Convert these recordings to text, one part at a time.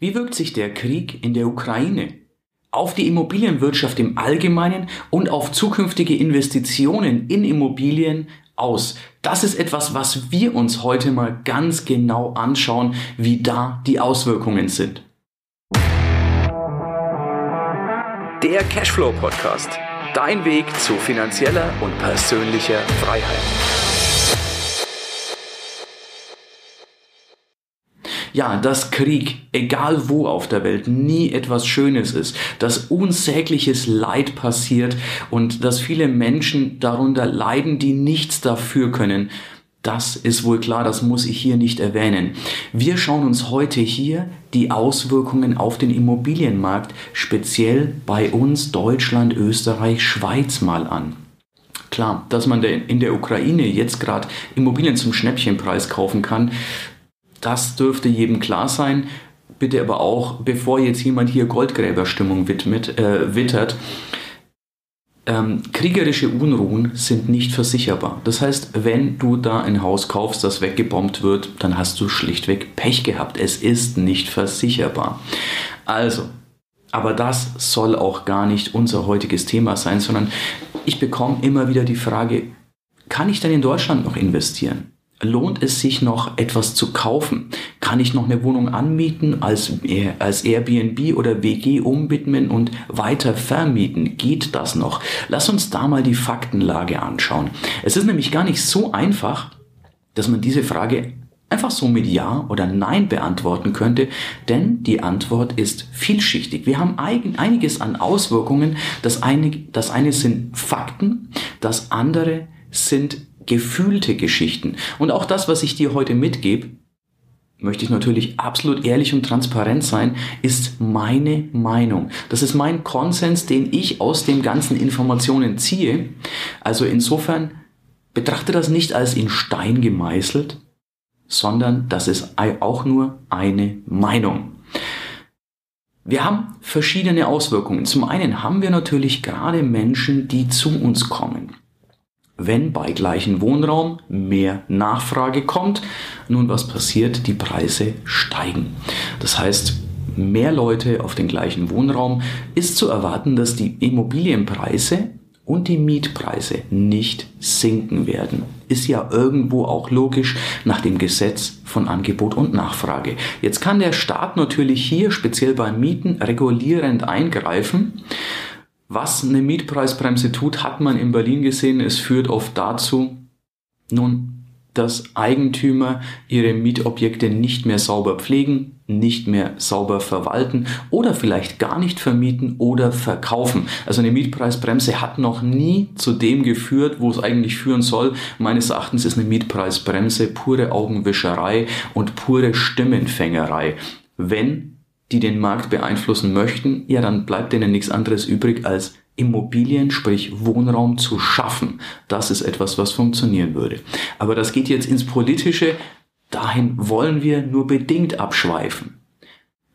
Wie wirkt sich der Krieg in der Ukraine auf die Immobilienwirtschaft im Allgemeinen und auf zukünftige Investitionen in Immobilien aus? Das ist etwas, was wir uns heute mal ganz genau anschauen, wie da die Auswirkungen sind. Der Cashflow Podcast. Dein Weg zu finanzieller und persönlicher Freiheit. Ja, dass Krieg, egal wo auf der Welt, nie etwas Schönes ist, dass unsägliches Leid passiert und dass viele Menschen darunter leiden, die nichts dafür können. Das ist wohl klar, das muss ich hier nicht erwähnen. Wir schauen uns heute hier die Auswirkungen auf den Immobilienmarkt, speziell bei uns Deutschland, Österreich, Schweiz mal an. Klar, dass man in der Ukraine jetzt gerade Immobilien zum Schnäppchenpreis kaufen kann, das dürfte jedem klar sein. Bitte aber auch, bevor jetzt jemand hier Goldgräberstimmung widmet, äh, wittert, ähm, kriegerische Unruhen sind nicht versicherbar. Das heißt, wenn du da ein Haus kaufst, das weggebombt wird, dann hast du schlichtweg Pech gehabt. Es ist nicht versicherbar. Also, aber das soll auch gar nicht unser heutiges Thema sein, sondern ich bekomme immer wieder die Frage, kann ich denn in Deutschland noch investieren? Lohnt es sich noch etwas zu kaufen? Kann ich noch eine Wohnung anmieten, als, als Airbnb oder WG umwidmen und weiter vermieten? Geht das noch? Lass uns da mal die Faktenlage anschauen. Es ist nämlich gar nicht so einfach, dass man diese Frage einfach so mit Ja oder Nein beantworten könnte, denn die Antwort ist vielschichtig. Wir haben einiges an Auswirkungen. Das eine, das eine sind Fakten, das andere sind gefühlte Geschichten. Und auch das, was ich dir heute mitgebe, möchte ich natürlich absolut ehrlich und transparent sein, ist meine Meinung. Das ist mein Konsens, den ich aus den ganzen Informationen ziehe. Also insofern betrachte das nicht als in Stein gemeißelt, sondern das ist auch nur eine Meinung. Wir haben verschiedene Auswirkungen. Zum einen haben wir natürlich gerade Menschen, die zu uns kommen wenn bei gleichem Wohnraum mehr Nachfrage kommt. Nun, was passiert? Die Preise steigen. Das heißt, mehr Leute auf den gleichen Wohnraum ist zu erwarten, dass die Immobilienpreise und die Mietpreise nicht sinken werden. Ist ja irgendwo auch logisch nach dem Gesetz von Angebot und Nachfrage. Jetzt kann der Staat natürlich hier speziell beim Mieten regulierend eingreifen was eine Mietpreisbremse tut, hat man in Berlin gesehen. Es führt oft dazu, nun, dass Eigentümer ihre Mietobjekte nicht mehr sauber pflegen, nicht mehr sauber verwalten oder vielleicht gar nicht vermieten oder verkaufen. Also eine Mietpreisbremse hat noch nie zu dem geführt, wo es eigentlich führen soll. Meines Erachtens ist eine Mietpreisbremse pure Augenwischerei und pure Stimmenfängerei. Wenn die den Markt beeinflussen möchten, ja, dann bleibt denen nichts anderes übrig, als Immobilien, sprich Wohnraum zu schaffen. Das ist etwas, was funktionieren würde. Aber das geht jetzt ins Politische. Dahin wollen wir nur bedingt abschweifen.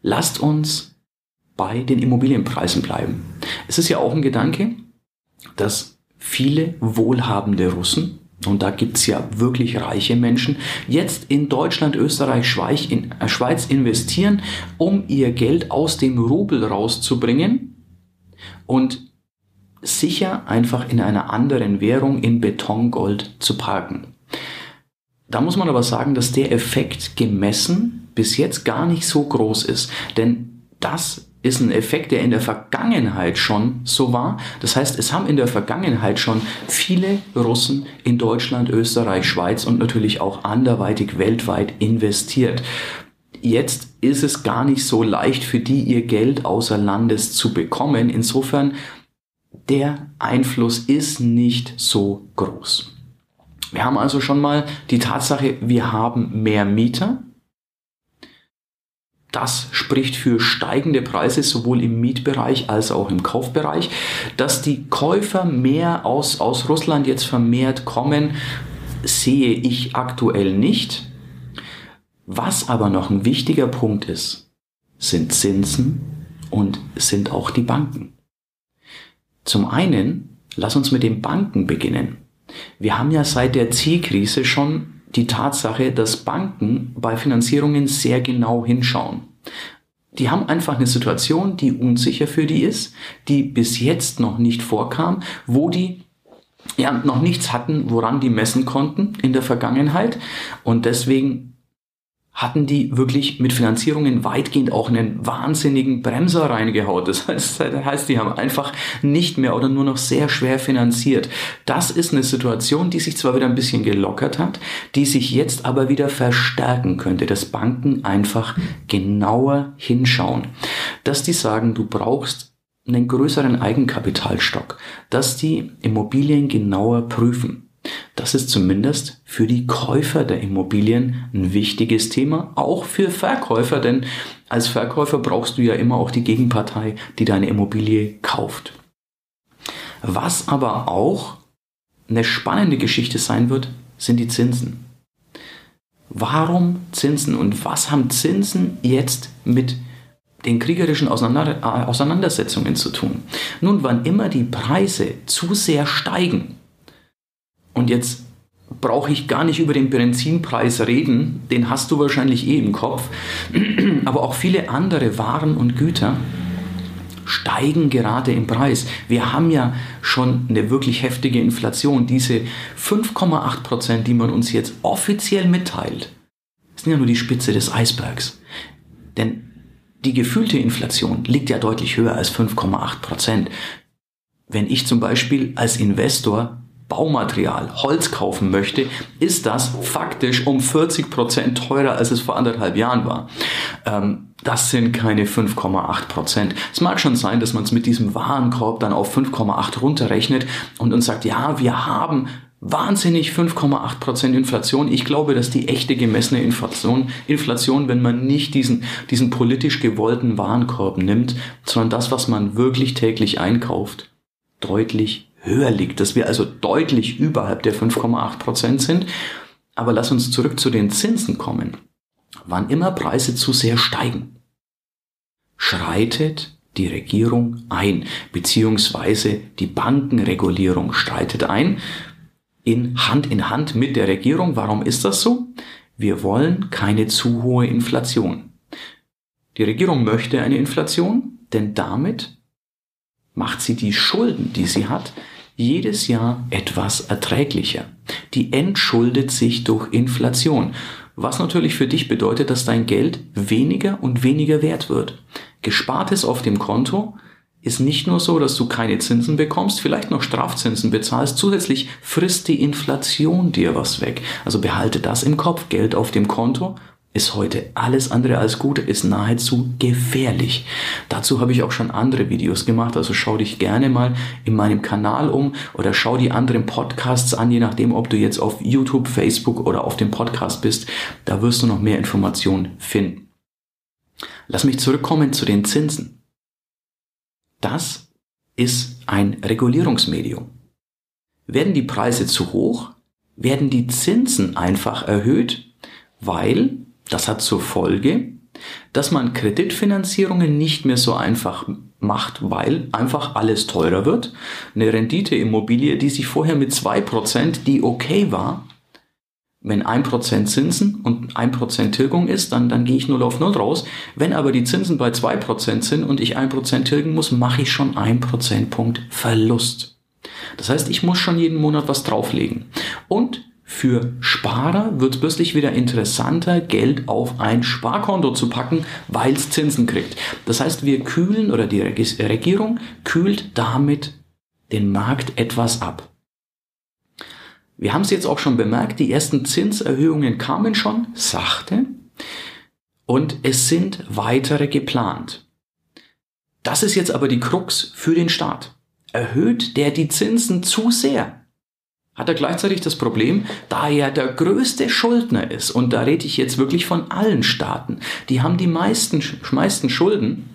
Lasst uns bei den Immobilienpreisen bleiben. Es ist ja auch ein Gedanke, dass viele wohlhabende Russen und da gibt's ja wirklich reiche Menschen, jetzt in Deutschland, Österreich, äh, Schweiz investieren, um ihr Geld aus dem Rubel rauszubringen und sicher einfach in einer anderen Währung in Betongold zu parken. Da muss man aber sagen, dass der Effekt gemessen bis jetzt gar nicht so groß ist, denn das ist ein Effekt, der in der Vergangenheit schon so war. Das heißt, es haben in der Vergangenheit schon viele Russen in Deutschland, Österreich, Schweiz und natürlich auch anderweitig weltweit investiert. Jetzt ist es gar nicht so leicht für die, ihr Geld außer Landes zu bekommen. Insofern, der Einfluss ist nicht so groß. Wir haben also schon mal die Tatsache, wir haben mehr Mieter, das spricht für steigende Preise sowohl im Mietbereich als auch im Kaufbereich. Dass die Käufer mehr aus, aus Russland jetzt vermehrt kommen, sehe ich aktuell nicht. Was aber noch ein wichtiger Punkt ist, sind Zinsen und sind auch die Banken. Zum einen, lass uns mit den Banken beginnen. Wir haben ja seit der C-Krise schon die Tatsache, dass Banken bei Finanzierungen sehr genau hinschauen. Die haben einfach eine Situation, die unsicher für die ist, die bis jetzt noch nicht vorkam, wo die ja noch nichts hatten, woran die messen konnten in der Vergangenheit und deswegen hatten die wirklich mit Finanzierungen weitgehend auch einen wahnsinnigen Bremser reingehaut. Das heißt, das heißt, die haben einfach nicht mehr oder nur noch sehr schwer finanziert. Das ist eine Situation, die sich zwar wieder ein bisschen gelockert hat, die sich jetzt aber wieder verstärken könnte, dass Banken einfach genauer hinschauen. Dass die sagen, du brauchst einen größeren Eigenkapitalstock, dass die Immobilien genauer prüfen. Das ist zumindest für die Käufer der Immobilien ein wichtiges Thema, auch für Verkäufer, denn als Verkäufer brauchst du ja immer auch die Gegenpartei, die deine Immobilie kauft. Was aber auch eine spannende Geschichte sein wird, sind die Zinsen. Warum Zinsen und was haben Zinsen jetzt mit den kriegerischen Auseinandersetzungen zu tun? Nun, wann immer die Preise zu sehr steigen, und jetzt brauche ich gar nicht über den Benzinpreis reden, den hast du wahrscheinlich eh im Kopf, aber auch viele andere Waren und Güter steigen gerade im Preis. Wir haben ja schon eine wirklich heftige Inflation. Diese 5,8 Prozent, die man uns jetzt offiziell mitteilt, sind ja nur die Spitze des Eisbergs. Denn die gefühlte Inflation liegt ja deutlich höher als 5,8 Prozent. Wenn ich zum Beispiel als Investor Baumaterial, Holz kaufen möchte, ist das faktisch um 40 Prozent teurer, als es vor anderthalb Jahren war. Ähm, das sind keine 5,8 Prozent. Es mag schon sein, dass man es mit diesem Warenkorb dann auf 5,8 runterrechnet und uns sagt, ja, wir haben wahnsinnig 5,8 Prozent Inflation. Ich glaube, dass die echte gemessene Inflation, Inflation, wenn man nicht diesen, diesen politisch gewollten Warenkorb nimmt, sondern das, was man wirklich täglich einkauft, deutlich höher liegt, dass wir also deutlich überhalb der 5,8 Prozent sind. Aber lass uns zurück zu den Zinsen kommen. Wann immer Preise zu sehr steigen, schreitet die Regierung ein, beziehungsweise die Bankenregulierung streitet ein, in Hand in Hand mit der Regierung. Warum ist das so? Wir wollen keine zu hohe Inflation. Die Regierung möchte eine Inflation, denn damit macht sie die Schulden, die sie hat, jedes Jahr etwas erträglicher. Die entschuldet sich durch Inflation, was natürlich für dich bedeutet, dass dein Geld weniger und weniger wert wird. Gespartes auf dem Konto ist nicht nur so, dass du keine Zinsen bekommst, vielleicht noch Strafzinsen bezahlst, zusätzlich frisst die Inflation dir was weg. Also behalte das im Kopf, Geld auf dem Konto ist heute alles andere als gut, ist nahezu gefährlich. Dazu habe ich auch schon andere Videos gemacht, also schau dich gerne mal in meinem Kanal um oder schau die anderen Podcasts an, je nachdem, ob du jetzt auf YouTube, Facebook oder auf dem Podcast bist. Da wirst du noch mehr Informationen finden. Lass mich zurückkommen zu den Zinsen. Das ist ein Regulierungsmedium. Werden die Preise zu hoch, werden die Zinsen einfach erhöht, weil das hat zur Folge, dass man Kreditfinanzierungen nicht mehr so einfach macht, weil einfach alles teurer wird. Eine Renditeimmobilie, die sich vorher mit zwei Prozent, die okay war, wenn ein Prozent Zinsen und ein Prozent Tilgung ist, dann, dann gehe ich null auf null raus. Wenn aber die Zinsen bei zwei Prozent sind und ich ein Prozent tilgen muss, mache ich schon ein Prozentpunkt Verlust. Das heißt, ich muss schon jeden Monat was drauflegen. Und für Sparer wird es plötzlich wieder interessanter, Geld auf ein Sparkonto zu packen, weil es Zinsen kriegt. Das heißt, wir kühlen oder die Regierung kühlt damit den Markt etwas ab. Wir haben es jetzt auch schon bemerkt, die ersten Zinserhöhungen kamen schon sachte und es sind weitere geplant. Das ist jetzt aber die Krux für den Staat. Erhöht der die Zinsen zu sehr, hat er gleichzeitig das Problem, da er der größte Schuldner ist, und da rede ich jetzt wirklich von allen Staaten, die haben die meisten, meisten Schulden.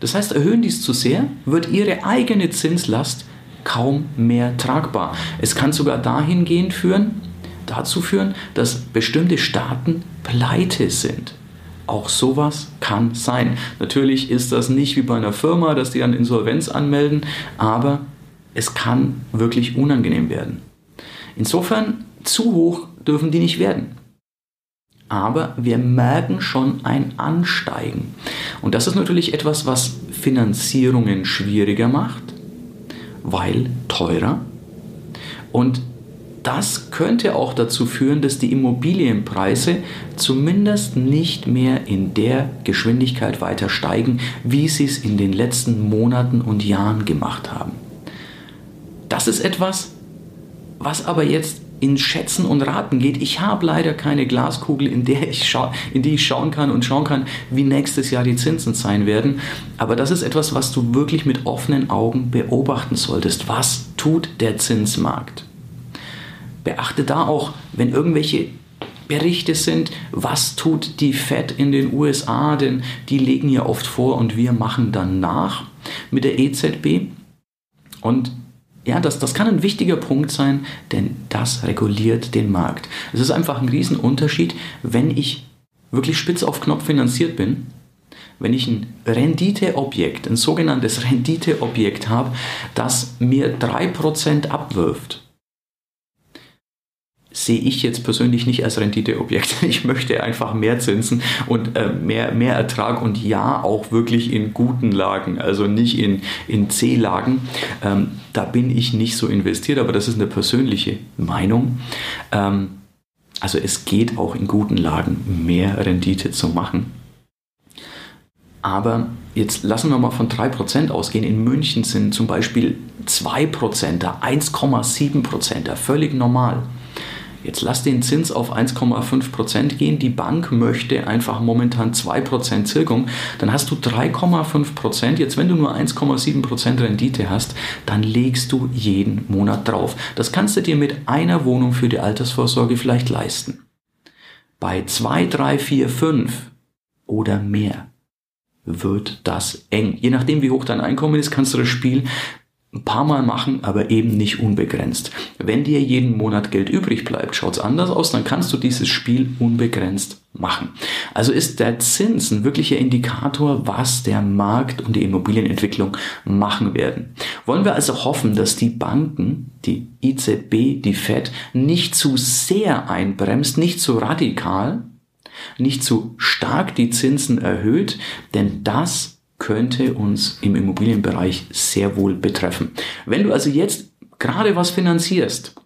Das heißt, erhöhen dies zu sehr, wird ihre eigene Zinslast kaum mehr tragbar. Es kann sogar dahingehend führen, dazu führen, dass bestimmte Staaten pleite sind. Auch sowas kann sein. Natürlich ist das nicht wie bei einer Firma, dass die dann Insolvenz anmelden, aber es kann wirklich unangenehm werden. Insofern, zu hoch dürfen die nicht werden. aber wir merken schon ein Ansteigen. Und das ist natürlich etwas, was Finanzierungen schwieriger macht, weil teurer. Und das könnte auch dazu führen, dass die Immobilienpreise zumindest nicht mehr in der Geschwindigkeit weiter steigen, wie sie es in den letzten Monaten und Jahren gemacht haben. Das ist etwas, was aber jetzt in Schätzen und Raten geht. Ich habe leider keine Glaskugel, in, der ich in die ich schauen kann und schauen kann, wie nächstes Jahr die Zinsen sein werden. Aber das ist etwas, was du wirklich mit offenen Augen beobachten solltest. Was tut der Zinsmarkt? Beachte da auch, wenn irgendwelche Berichte sind, was tut die Fed in den USA, denn die legen ja oft vor und wir machen dann nach mit der EZB. Und ja, das, das kann ein wichtiger Punkt sein, denn das reguliert den Markt. Es ist einfach ein Riesenunterschied, wenn ich wirklich spitz auf Knopf finanziert bin, wenn ich ein Renditeobjekt, ein sogenanntes Renditeobjekt habe, das mir 3% abwirft sehe ich jetzt persönlich nicht als Renditeobjekt. Ich möchte einfach mehr Zinsen und äh, mehr, mehr Ertrag und ja, auch wirklich in guten Lagen, also nicht in, in C-Lagen. Ähm, da bin ich nicht so investiert, aber das ist eine persönliche Meinung. Ähm, also es geht auch in guten Lagen mehr Rendite zu machen. Aber jetzt lassen wir mal von 3% ausgehen. In München sind zum Beispiel 2%, 1,7%, völlig normal. Jetzt lass den Zins auf 1,5% gehen. Die Bank möchte einfach momentan 2% Zirkung. Dann hast du 3,5%. Jetzt, wenn du nur 1,7% Rendite hast, dann legst du jeden Monat drauf. Das kannst du dir mit einer Wohnung für die Altersvorsorge vielleicht leisten. Bei 2, 3, 4, 5 oder mehr wird das eng. Je nachdem, wie hoch dein Einkommen ist, kannst du das Spiel ein paar Mal machen, aber eben nicht unbegrenzt. Wenn dir jeden Monat Geld übrig bleibt, schaut es anders aus, dann kannst du dieses Spiel unbegrenzt machen. Also ist der Zins ein wirklicher Indikator, was der Markt und die Immobilienentwicklung machen werden. Wollen wir also hoffen, dass die Banken, die EZB, die Fed, nicht zu sehr einbremst, nicht zu radikal, nicht zu stark die Zinsen erhöht, denn das könnte uns im Immobilienbereich sehr wohl betreffen. Wenn du also jetzt gerade was finanzierst,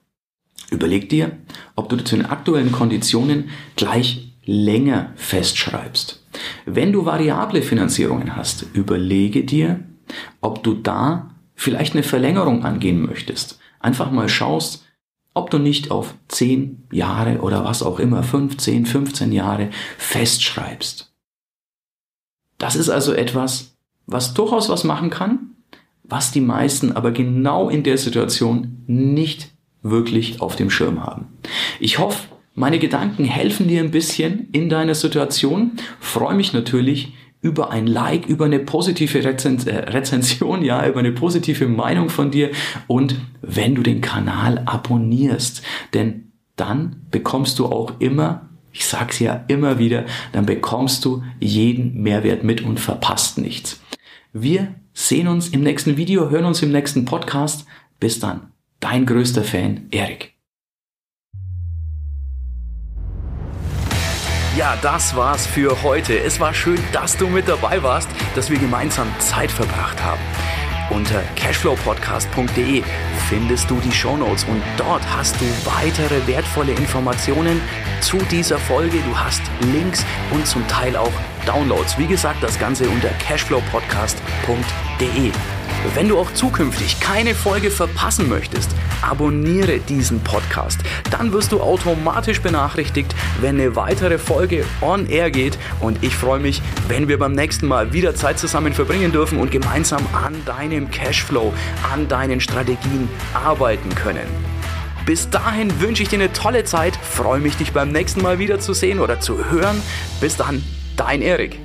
überleg dir, ob du zu den aktuellen Konditionen gleich länger festschreibst. Wenn du variable Finanzierungen hast, überlege dir, ob du da vielleicht eine Verlängerung angehen möchtest. Einfach mal schaust, ob du nicht auf 10 Jahre oder was auch immer, 15, 15 Jahre festschreibst. Das ist also etwas, was durchaus was machen kann, was die meisten aber genau in der Situation nicht wirklich auf dem Schirm haben. Ich hoffe, meine Gedanken helfen dir ein bisschen in deiner Situation. Freue mich natürlich über ein Like, über eine positive Rezen äh, Rezension, ja, über eine positive Meinung von dir und wenn du den Kanal abonnierst, denn dann bekommst du auch immer ich sag's ja immer wieder, dann bekommst du jeden Mehrwert mit und verpasst nichts. Wir sehen uns im nächsten Video, hören uns im nächsten Podcast. Bis dann, dein größter Fan, Erik. Ja, das war's für heute. Es war schön, dass du mit dabei warst, dass wir gemeinsam Zeit verbracht haben. Unter cashflowpodcast.de findest du die Shownotes und dort hast du weitere wertvolle Informationen zu dieser Folge. Du hast Links und zum Teil auch Downloads. Wie gesagt, das Ganze unter cashflowpodcast.de. Wenn du auch zukünftig keine Folge verpassen möchtest, abonniere diesen Podcast. Dann wirst du automatisch benachrichtigt, wenn eine weitere Folge on air geht. Und ich freue mich, wenn wir beim nächsten Mal wieder Zeit zusammen verbringen dürfen und gemeinsam an deinem Cashflow, an deinen Strategien arbeiten können. Bis dahin wünsche ich dir eine tolle Zeit, freue mich, dich beim nächsten Mal wieder zu sehen oder zu hören. Bis dann, dein Erik.